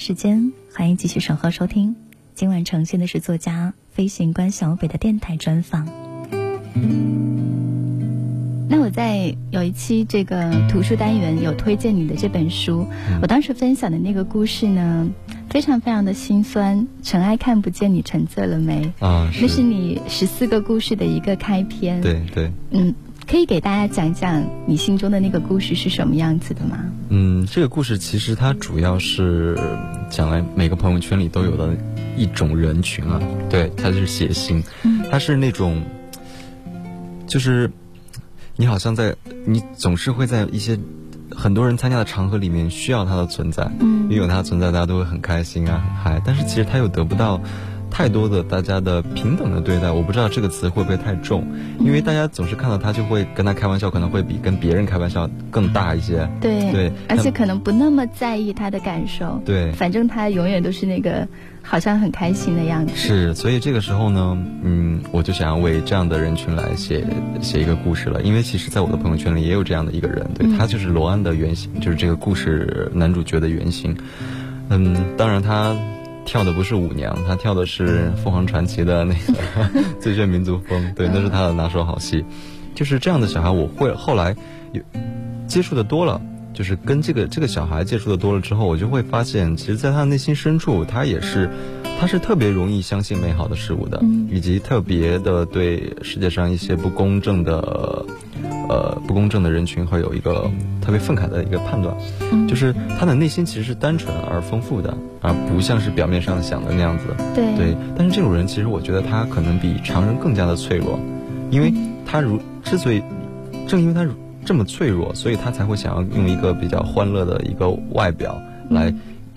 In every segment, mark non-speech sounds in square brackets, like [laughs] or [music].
时间，欢迎继续守候收听。今晚呈现的是作家飞行官小北的电台专访。那我在有一期这个图书单元有推荐你的这本书，我当时分享的那个故事呢，非常非常的心酸。尘埃看不见，你沉醉了没？啊，那是你十四个故事的一个开篇。对对，嗯，可以给大家讲讲你心中的那个故事是什么样子的吗？嗯，这个故事其实它主要是讲了每个朋友圈里都有的一种人群啊，对，它就是写信，它是那种，就是你好像在你总是会在一些很多人参加的场合里面需要它的存在，嗯因为有它的存在，大家都会很开心啊，很嗨，但是其实它又得不到。太多的大家的平等的对待，我不知道这个词会不会太重，因为大家总是看到他就会跟他开玩笑，可能会比跟别人开玩笑更大一些。对对而且可能不那么在意他的感受。对反正他永远都是那个好像很开心的样子。是，所以这个时候呢，嗯，我就想要为这样的人群来写写一个故事了，因为其实在我的朋友圈里也有这样的一个人，对、他就是罗安的原型，就是这个故事男主角的原型。嗯，当然他跳的不是舞娘，他跳的是凤凰传奇的那个 [laughs] 最炫民族风，对，那是他的拿手好戏。就是这样的小孩，我会后来有接触的多了。就是跟这个这个小孩接触的多了之后，我就会发现，其实，在他的内心深处，他也是，他是特别容易相信美好的事物的，以及特别的对世界上一些不公正的，呃，不公正的人群会有一个特别愤慨的一个判断，就是他的内心其实是单纯而丰富的，而不像是表面上想的那样子。对。对，但是这种人其实我觉得他可能比常人更加的脆弱，因为他如之所以，正因为他这么脆弱，所以他才会想要用一个比较欢乐的一个外表来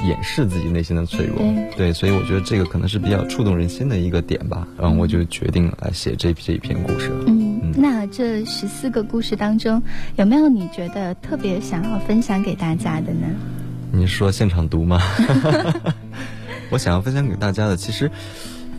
掩饰自己内心的脆弱。对所以我觉得这个可能是比较触动人心的一个点吧。然后我就决定来写这这一篇故事。嗯，那这十四个故事当中，有没有你觉得特别想要分享给大家的呢？你说现场读吗？[laughs] [laughs] 我想要分享给大家的，其实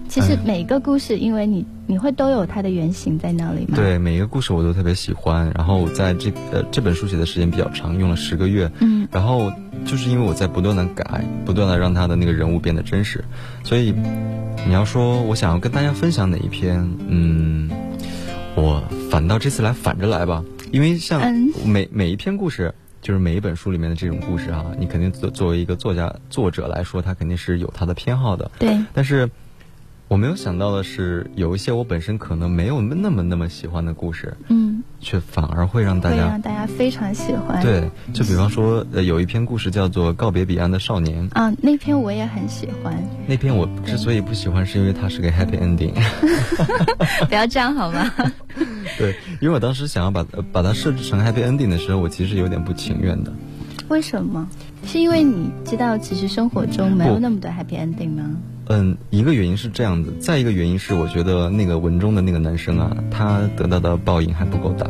其实每一个故事，因为你你会都有它的原型在那里吗？，对每一个故事我都特别喜欢。然后在这呃这本书写的时间比较长，用了十个月。嗯，然后就是因为我在不断的改，不断的让他的那个人物变得真实，所以你要说我想要跟大家分享哪一篇，嗯，我反倒这次来反着来吧，因为像嗯每每一篇故事。就是每一本书里面的这种故事啊，你肯定作作为一个作家作者来说，他肯定是有他的偏好的。对，但是我没有想到的是，有一些我本身可能没有那么那么喜欢的故事，嗯，却反而会让大家会让大家非常喜欢。对，就比方说，呃，有一篇故事叫做《告别彼岸的少年》，啊，那篇我也很喜欢，那篇我之所以不喜欢，是因为它是个 happy ending。[laughs] 不要这样好吗？[laughs] 对，因为我当时想要把呃把它设置成 happy ending 的时候，我其实有点不情愿的。为什么？是因为你知道，其实生活中没有那么多 happy ending 吗？嗯，一个原因是这样子，再一个原因是我觉得那个文中的那个男生啊，他得到的报应还不够大。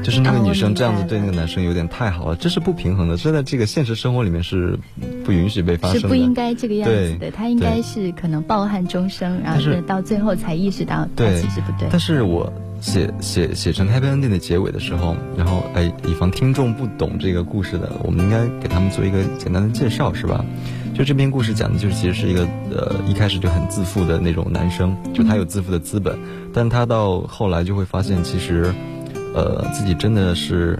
就是那个女生这样子对那个男生有点太好了，这是不平衡的，这在这个现实生活里面是不允许被发生的。是不应该这个样子的，他应该是可能抱憾终生，然后到最后才意识到他其实不对。但是我写写写成 happy ending 的结尾的时候，然后哎，以防听众不懂这个故事的，我们应该给他们做一个简单的介绍，是吧？就这篇故事讲的就是，其实是一个呃一开始就很自负的那种男生，就他有自负的资本，但他到后来就会发现，其实呃自己真的是，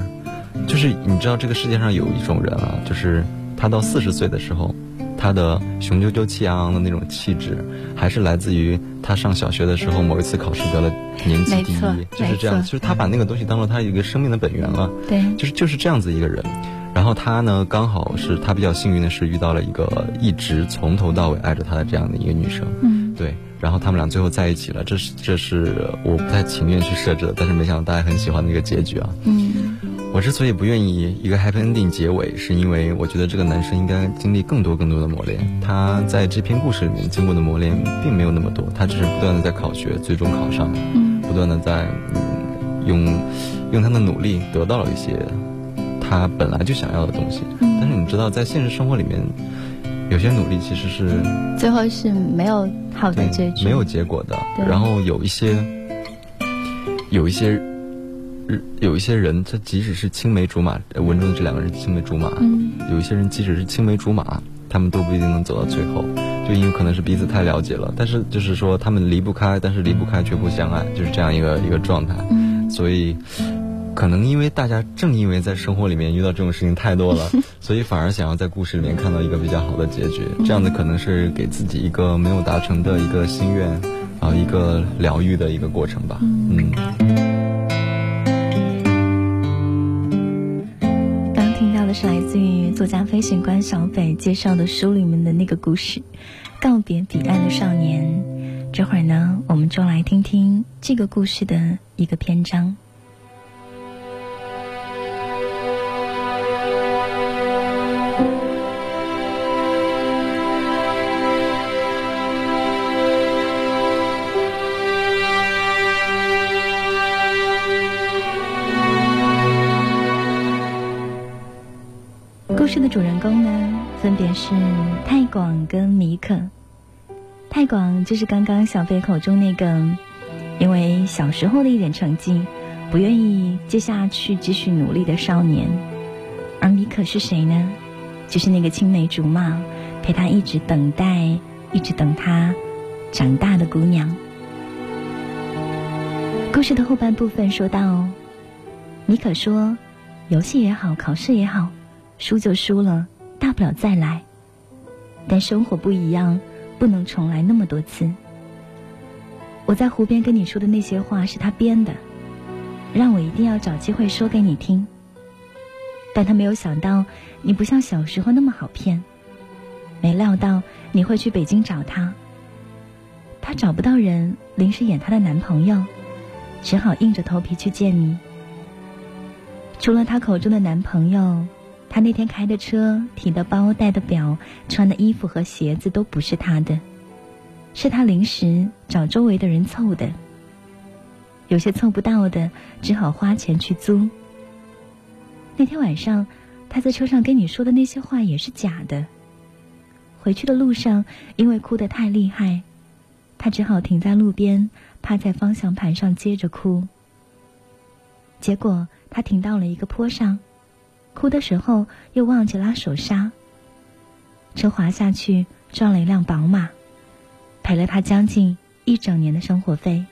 就是你知道这个世界上有一种人啊，就是他到四十岁的时候。他的雄赳赳气昂昂的那种气质，还是来自于他上小学的时候某一次考试得了年级第一，就是这样。就是他把那个东西当做他一个生命的本源了。对，就是就是这样子一个人。[laughs] 然后他呢，刚好是他比较幸运的是遇到了一个一直从头到尾爱着他的这样的一个女生。嗯对，然后他们俩最后在一起了，这是这是我不太情愿去设置的，但是没想到大家很喜欢那个结局啊。嗯我之所以不愿意一个 happy ending 结尾，是因为我觉得这个男生应该经历更多更多的磨练。他在这篇故事里面经过的磨练并没有那么多，他只是不断的在考学，最终考上，嗯不断的在、嗯、用用他的努力得到了一些他本来就想要的东西。嗯但是你知道，在现实生活里面，有些努力其实是最后是没有好的结局，没有结果的。然后有一些，有一些，有一些人，他即使是青梅竹马，呃文中的这两个人青梅竹马，嗯有一些人即使是青梅竹马，他们都不一定能走到最后，就因为可能是彼此太了解了。但是就是说，他们离不开，但是离不开却不相爱，就是这样一个一个状态。嗯所以。可能因为大家正因为在生活里面遇到这种事情太多了，[laughs] 所以反而想要在故事里面看到一个比较好的结局。这样的可能是给自己一个没有达成的一个心愿，啊，一个疗愈的一个过程吧。嗯，刚听到的是来自于作家飞行官小北介绍的书里面的那个故事《告别彼岸的少年》。这会儿呢，我们就来听听这个故事的一个篇章。故事的主人公呢，分别是太广跟米可。太广就是刚刚小飞口中那个，因为小时候的一点成绩，不愿意接下去继续努力的少年。而米可是谁呢？就是那个青梅竹马，陪他一直等待，一直等他长大的姑娘。故事的后半部分说到，米可说，游戏也好，考试也好。输就输了，大不了再来。但生活不一样，不能重来那么多次。我在湖边跟你说的那些话是他编的，让我一定要找机会说给你听。但他没有想到你不像小时候那么好骗，没料到你会去北京找他。他找不到人临时演他的男朋友，只好硬着头皮去见你。除了他口中的男朋友。他那天开的车、提的包、戴的表、穿的衣服和鞋子都不是他的，是他临时找周围的人凑的。有些凑不到的，只好花钱去租。那天晚上，他在车上跟你说的那些话也是假的。回去的路上，因为哭得太厉害，他只好停在路边，趴在方向盘上接着哭。结果他停到了一个坡上。哭的时候又忘记拉手刹，车滑下去撞了一辆宝马，赔了他将近一整年的生活费。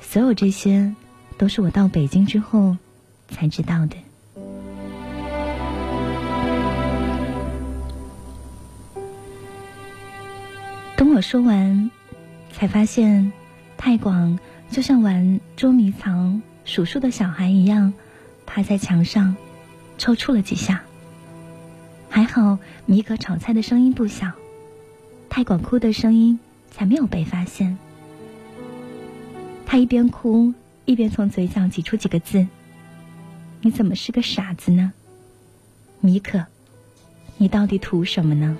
所有这些，都是我到北京之后才知道的。等我说完，才发现，太广就像玩捉迷藏、数数的小孩一样。趴在墙上，抽搐了几下。还好米可炒菜的声音不小，太广哭的声音才没有被发现。他一边哭一边从嘴角挤出几个字：“你怎么是个傻子呢？米可，你到底图什么呢？”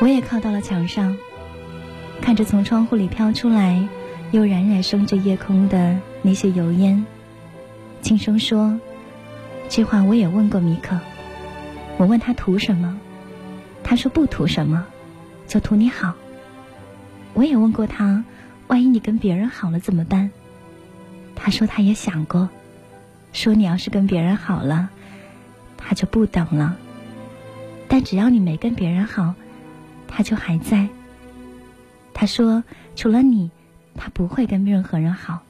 我也靠到了墙上，看着从窗户里飘出来，又冉冉升着夜空的那些油烟，轻声说：“这话我也问过米可，我问他图什么，他说不图什么，就图你好。我也问过他，万一你跟别人好了怎么办？他说他也想过，说你要是跟别人好了，他就不等了。但只要你没跟别人好。”他就还在。他说除了你他不会跟任何人好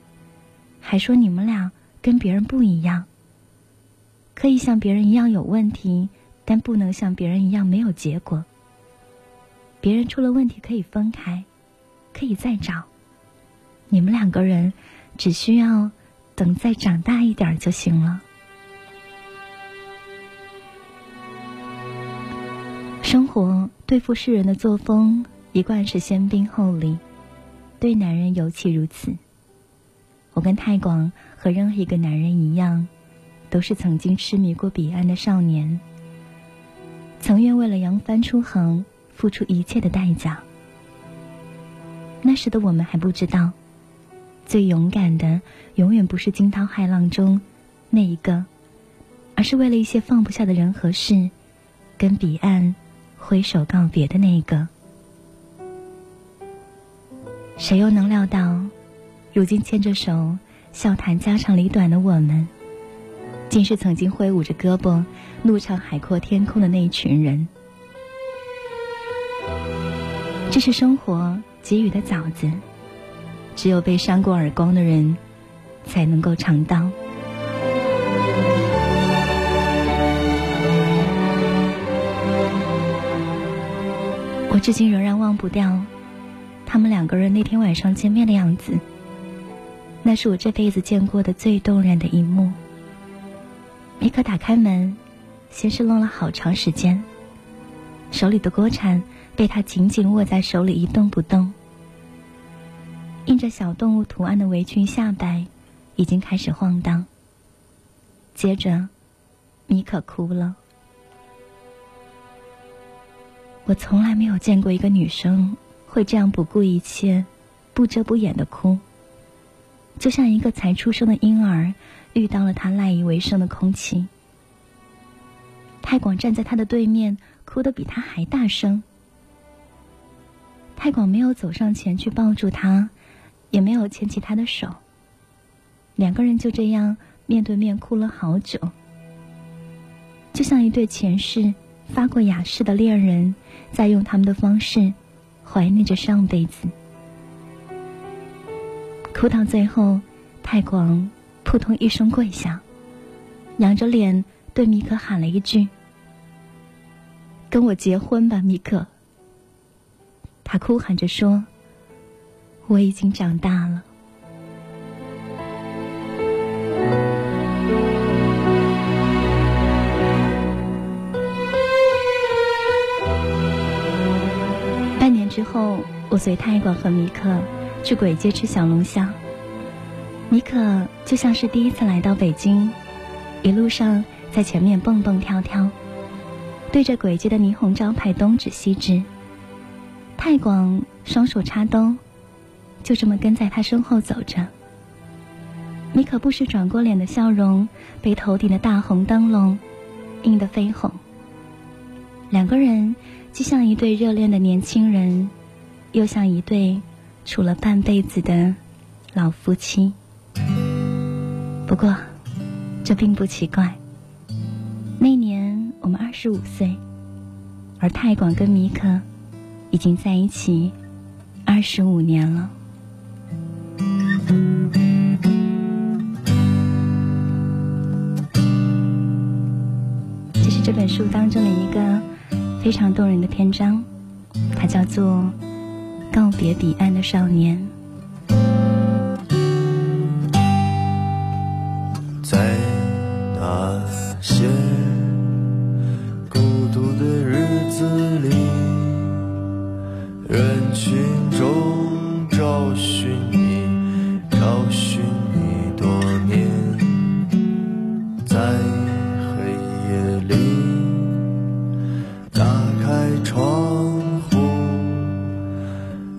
还说你们俩跟别人不一样。可以像别人一样有问题但不能像别人一样没有结果。别人出了问题可以分开可以再找。你们两个人只需要等再长大一点就行了。生活对付世人的作风一贯是先兵后礼，对男人尤其如此。我跟太广和任何一个男人一样，都是曾经痴迷过彼岸的少年，曾愿为了扬帆出航付出一切的代价。那时的我们还不知道，最勇敢的永远不是惊涛骇浪中那一个，而是为了一些放不下的人和事，跟彼岸。挥手告别的那个，谁又能料到，如今牵着手笑谈家长里短的我们，竟是曾经挥舞着胳膊怒唱海阔天空的那一群人？这是生活给予的枣子，只有被扇过耳光的人，才能够尝到。至今仍然忘不掉他们两个人那天晚上见面的样子。那是我这辈子见过的最动人的一幕。米可打开门，先是愣了好长时间，手里的锅铲被他紧紧握在手里一动不动。印着小动物图案的围裙下摆已经开始晃荡。接着，米可哭了。我从来没有见过一个女生会这样不顾一切、不遮不掩的哭，就像一个才出生的婴儿遇到了他赖以为生的空气。太广站在他的对面，哭得比他还大声。太广没有走上前去抱住他，也没有牵起他的手。两个人就这样面对面哭了好久，就像一对前世。发过雅誓的恋人，在用他们的方式怀念着上辈子。哭到最后，太广扑通一声跪下，仰着脸对米可喊了一句：“跟我结婚吧，米可。”他哭喊着说：“我已经长大了。”后，我随泰广和米可去鬼街吃小龙虾。米可就像是第一次来到北京，一路上在前面蹦蹦跳跳，对着鬼街的霓虹招牌东指西指。泰广双手插兜，就这么跟在他身后走着。米可不时转过脸的笑容，被头顶的大红灯笼映得绯红。两个人。就像一对热恋的年轻人，又像一对处了半辈子的老夫妻。不过，这并不奇怪。那年我们二十五岁，而泰广跟米可已经在一起二十五年了。这是这本书当中的一个。非常动人的篇章，它叫做《告别彼岸的少年》。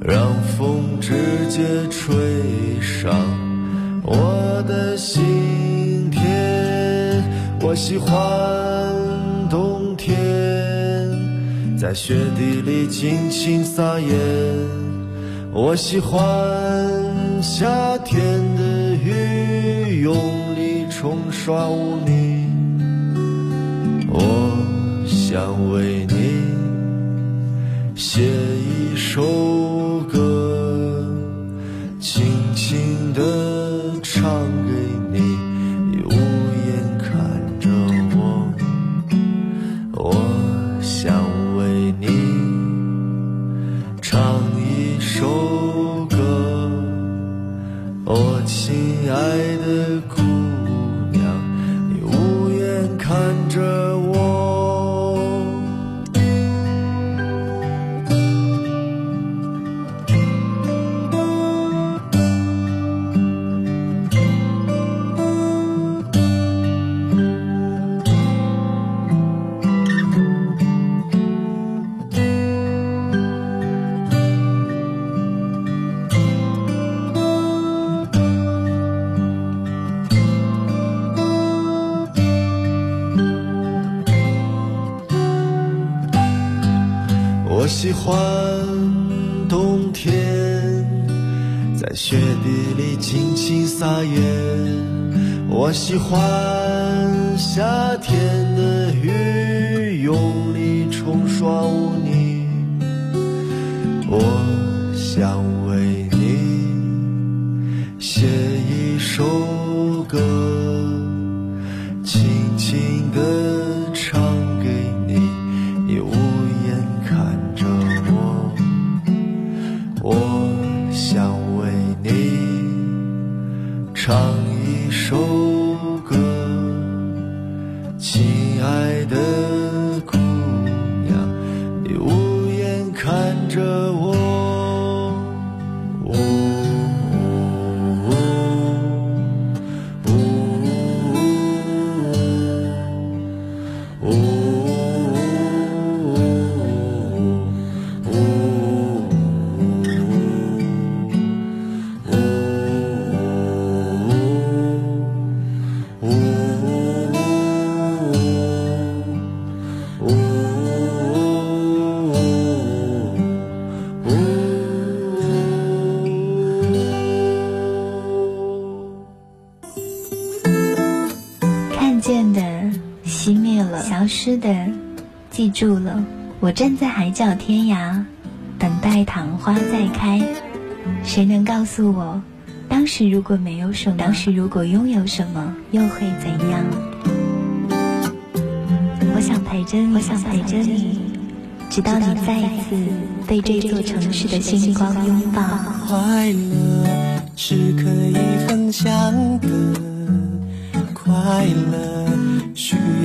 让风直接吹上我的心田，我喜欢冬天，在雪地里尽情撒野。我喜欢夏天的雨，用力冲刷污泥。我想为你写一首情歌。消失的记住了。我站在海角天涯，等待昙花再开。谁能告诉我，当时如果没有什么，当时如果拥有什么，又会怎样？我想陪着你，我想陪着你，直到你再一次被这座城市的星光拥抱。快乐是可以分享的，快乐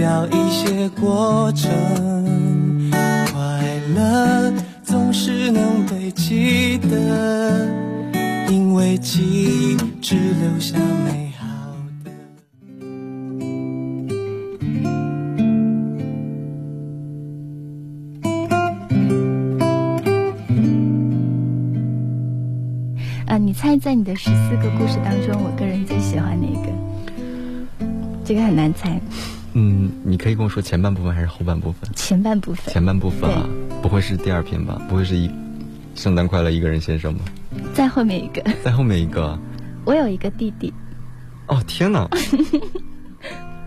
要一些过程，快乐总是能被记得，因为记忆只留下美好的。你猜在你的十四个故事当中，我个人最喜欢哪一个？这个很难猜。嗯，你可以跟我说前半部分还是后半部分？前半部分，前半部分啊，不会是第二篇吧？不会是一圣诞快乐一个人先生吧？在后面一个，在后面一个。我有一个弟弟。哦天哪！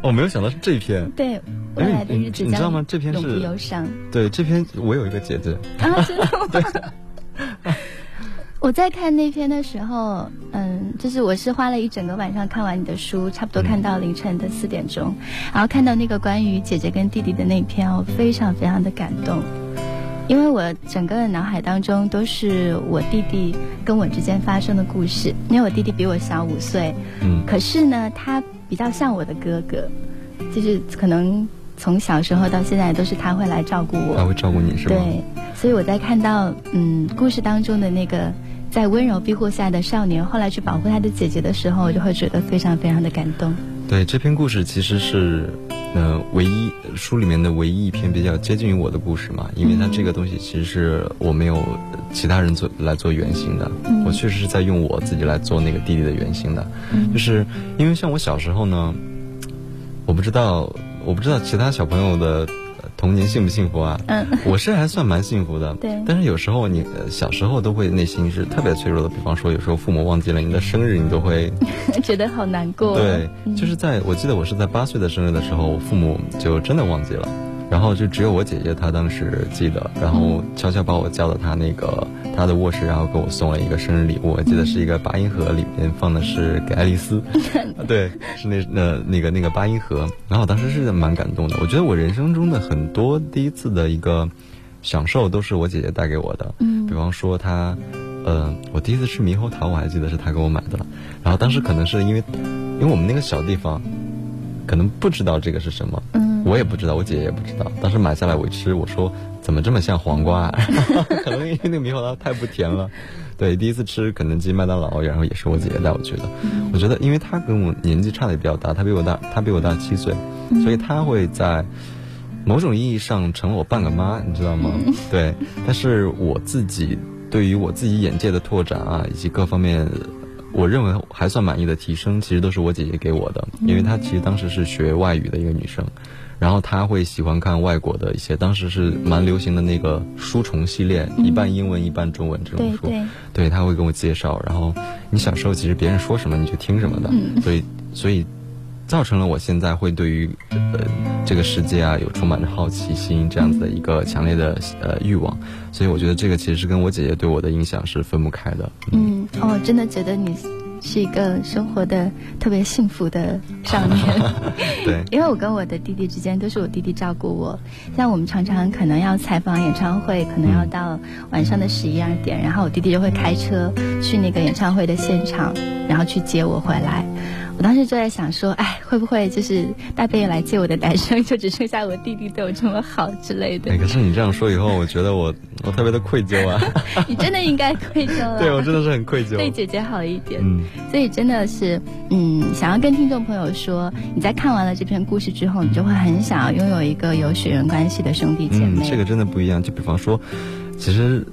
我 [laughs] 没有想到是这篇。对，未来的日子你知道吗？这篇永不是忧伤。对这篇我有一个姐姐。啊，真的吗？[laughs] 我在看那篇的时候，嗯，就是我是花了一整个晚上看完你的书，差不多看到凌晨的四点钟，然后看到那个关于姐姐跟弟弟的那篇，我非常非常的感动，因为我整个脑海当中都是我弟弟跟我之间发生的故事，因为我弟弟比我小五岁，嗯。可是呢，他比较像我的哥哥，就是可能从小时候到现在都是他会来照顾我，他会照顾你是吧？对，所以我在看到嗯故事当中的那个在温柔庇护下的少年，后来去保护他的姐姐的时候，我就会觉得非常非常的感动。对，这篇故事其实是，呃，唯一书里面的唯一一篇比较接近于我的故事嘛，因为它这个东西其实是我没有其他人做来做原型的，嗯。我确实是在用我自己来做那个弟弟的原型的，嗯。就是因为像我小时候呢，我不知道，我不知道其他小朋友的呃童年幸不幸福啊？嗯，我是还算蛮幸福的，对但是有时候你呃小时候都会内心是特别脆弱的，比方说有时候父母忘记了你的生日，你都会。[laughs] 觉得好难过。对，嗯就是在我记得我是在八岁的生日的时候，我父母就真的忘记了，然后就只有我姐姐她当时记得，然后悄悄把我叫到她那个她的卧室，然后给我送了一个生日礼物，我记得是一个八音盒，里面放的是给爱丽丝，啊 [laughs] 对，是那那那个那个八音盒，然后我当时是蛮感动的，我觉得我人生中的很多第一次的一个享受都是我姐姐带给我的，嗯。比方说她。呃，我第一次吃猕猴桃，我还记得是她给我买的，然后当时可能是因为，因为我们那个小地方，可能不知道这个是什么，嗯。我也不知道，我姐姐也不知道。当时买下来我吃，我说怎么这么像黄瓜、啊？[laughs] 可能因为那个猕猴桃太不甜了。对，第一次吃肯德基、麦当劳，然后也是我姐姐带我去的。我觉得，因为她跟我年纪差的也比较大，她比我大，她比我大七岁，所以她会在某种意义上成了我半个妈，你知道吗？对，但是我自己对于我自己眼界的拓展啊，以及各方面，我认为还算满意的提升，其实都是我姐姐给我的，因为她其实当时是学外语的一个女生，然后他会喜欢看外国的一些，当时是蛮流行的那个书虫系列，一半英文一半中文这种书。对对，对他会跟我介绍。然后你小时候其实别人说什么你就听什么的，所以所以造成了我现在会对于呃这个世界啊有充满着好奇心这样子的一个强烈的呃欲望。所以我觉得这个其实是跟我姐姐对我的影响是分不开的。嗯，哦，真的觉得你是一个生活的特别幸福的少年。[laughs] 对，[laughs] 因为我跟我的弟弟之间都是我弟弟照顾我，像我们常常可能要采访演唱会，可能要到晚上的十一二点，然后我弟弟就会开车去那个演唱会的现场，然后去接我回来。我当时就在想说，哎，会不会就是大半夜来接我的男生 [laughs] 就只剩下我弟弟对我这么好之类的？哎，可是你这样说以后，我觉得我我特别的愧疚啊。[laughs] 你真的应该愧疚啊。[laughs] 对我真的是很愧疚。对姐姐好一点。嗯。所以真的是，嗯，想要跟听众朋友说，你在看完了这篇故事之后，你就会很想要拥有一个有血缘关系的兄弟姐妹。嗯，这个真的不一样。就比方说，其实。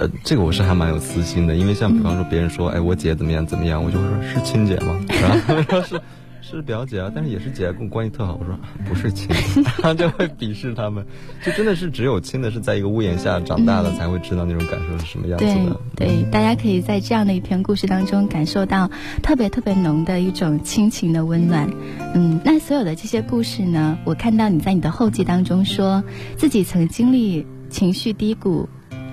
呃，这个我是还蛮有私心的，因为像比方说别人说，哎，我姐怎么样怎么样，我就会说是亲姐吗？然后他说是是表姐啊，但是也是姐，跟我关系特好。我说不是亲，[laughs] 就会鄙视他们。就真的是只有亲的是在一个屋檐下长大的才会知道那种感受是什么样子的。对，大家可以在这样的一篇故事当中感受到特别特别浓的一种亲情的温暖。嗯，那所有的这些故事呢，我看到你在你的后记当中说自己曾经历情绪低谷。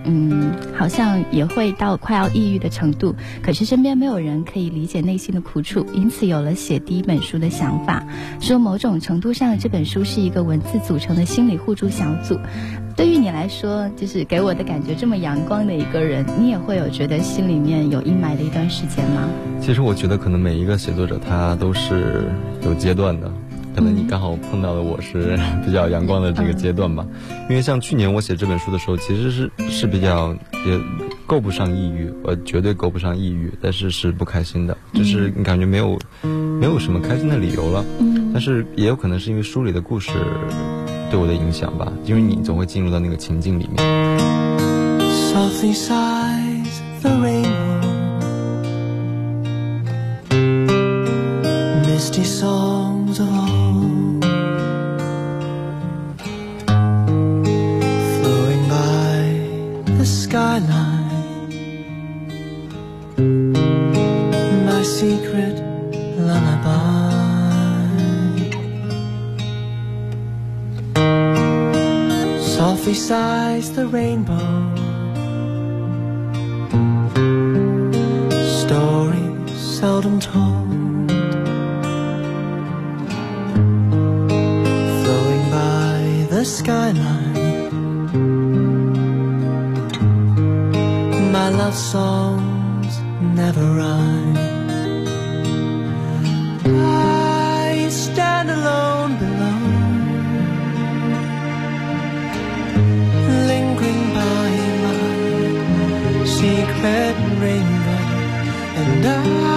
嗯，好像也会到快要抑郁的程度，可是身边没有人可以理解内心的苦楚，因此有了写第一本书的想法。说某种程度上，这本书是一个文字组成的心理互助小组。对于你来说，就是给我的感觉这么阳光的一个人，你也会有觉得心里面有阴霾的一段时间吗？其实我觉得，可能每一个写作者他都是有阶段的。可能你刚好碰到的我是比较阳光的这个阶段吧，因为像去年我写这本书的时候，其实是是比较也够不上抑郁，呃，绝对够不上抑郁，但是是不开心的，就是你感觉没有没有什么开心的理由了。嗯，但是也有可能是因为书里的故事对我的影响吧，因为你总会进入到那个情境里面。Skyline. My love songs never rhyme. I stand alone below. Lingering by my secret rainbow and I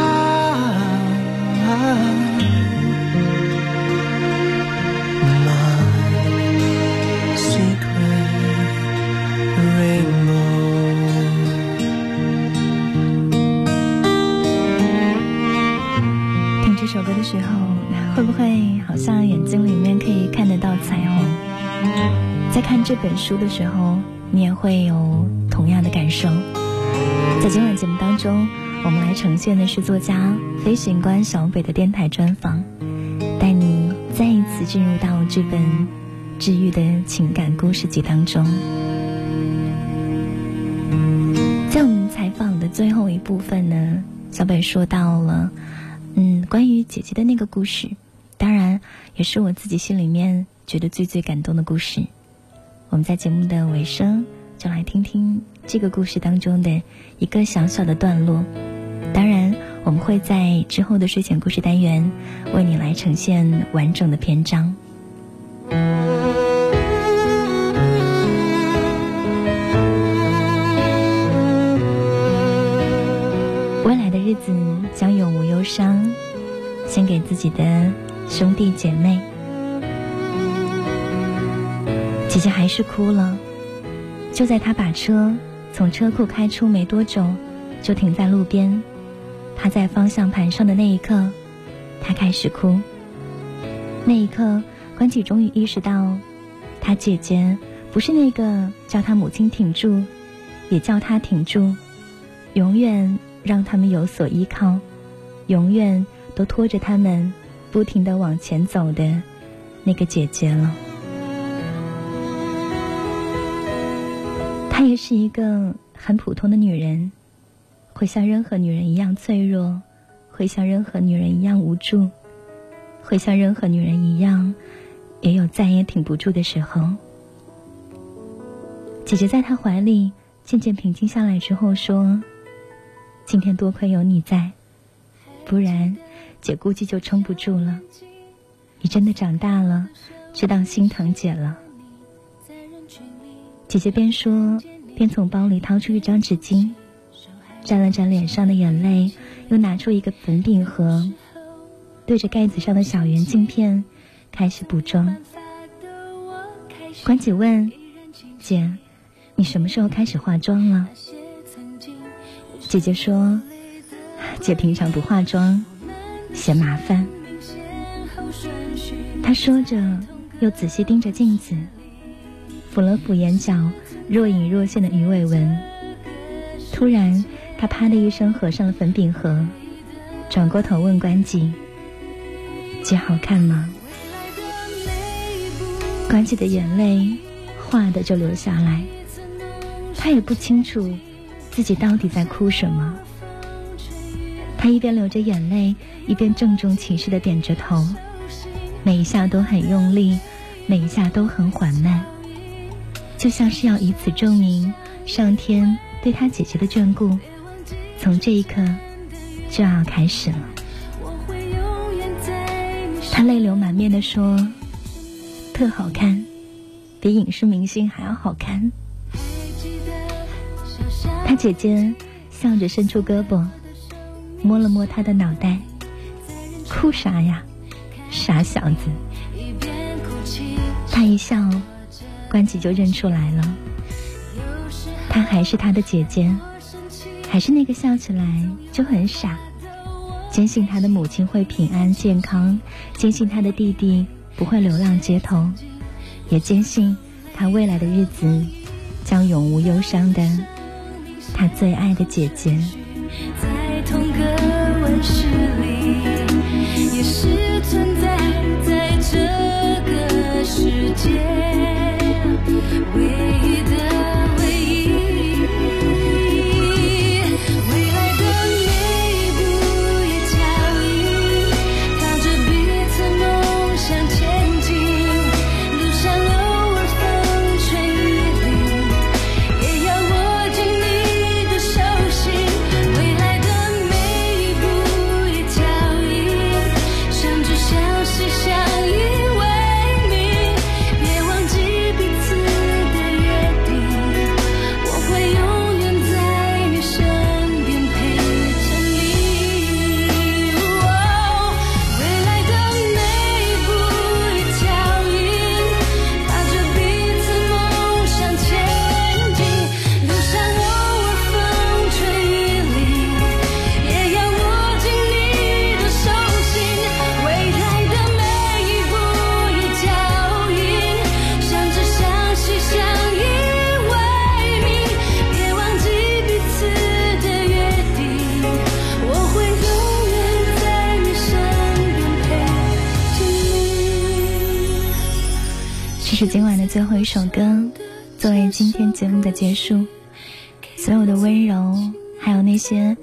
时候，会不会好像眼睛里面可以看得到彩虹？在看这本书的时候，你也会有同样的感受。在今晚节目当中，我们来呈现的是作家飞行官小北的电台专访，带你再一次进入到这本治愈的情感故事集当中。在我们采访的最后一部分呢，小北说到了，嗯，关于姐姐的那个故事，当然也是我自己心里面觉得最最感动的故事。我们在节目的尾声，就来听听。这个故事当中的一个小小的段落，当然我们会在之后的睡前故事单元为你来呈现完整的篇章。未来的日子忧伤，献给自己的兄弟姐妹。姐姐还是哭了，就在她把车。从车库开出没多久，就停在路边。趴在方向盘上的那一刻，他开始哭。那一刻，关启终于意识到，他姐姐不是那个叫他母亲挺住，也叫他挺住，永远让他们有所依靠，永远都拖着他们不停的往前走的那个姐姐了。她也是一个很普通的女人，会像任何女人一样脆弱，会像任何女人一样无助，会像任何女人一样，也有再也挺不住的时候。姐姐在她怀里渐渐平静下来之后说：“今天多亏有你在，不然姐估计就撑不住了。你真的长大了，知道心疼姐了。”姐姐边说边从包里掏出一张纸巾，沾了沾脸上的眼泪，又拿出一个粉饼盒，对着盖子上的小圆镜片开始补妆。关姐问：“姐，你什么时候开始化妆了？”姐姐说：“姐平常不化妆，嫌麻烦。”她说着，又仔细盯着镜子。抚了抚眼角若隐若现的鱼尾纹，突然，他啪的一声合上了粉饼盒，转过头问关吉：“姐好看吗？”关吉的眼泪哗的就流下来，他也不清楚自己到底在哭什么。他一边流着眼泪，一边郑重其事的点着头，每一下都很用力，每一下都很缓慢。就像是要以此证明上天对他姐姐的眷顾，从这一刻就要开始了。他泪流满面的说：“特好看，比影视明星还要好看。”他姐姐笑着伸出胳膊，摸了摸他的脑袋：“哭啥呀，傻小子。”他一笑。关吉就认出来了，她还是他的姐姐，还是那个笑起来就很傻，坚信他的母亲会平安健康，坚信他的弟弟不会流浪街头，也坚信他未来的日子将永无忧伤的他最爱的姐姐。结束。所有的温柔，还有那些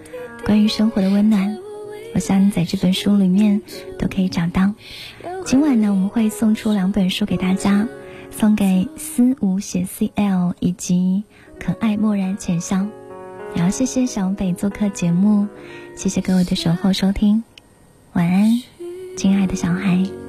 关于生活的温暖，我想你在这本书里面都可以找到。今晚呢，我们会送出两本书给大家，送给思无写 CL 以及可爱漠然浅笑。也要谢谢小北做客节目，谢谢各位的守候收听，晚安，亲爱的小孩。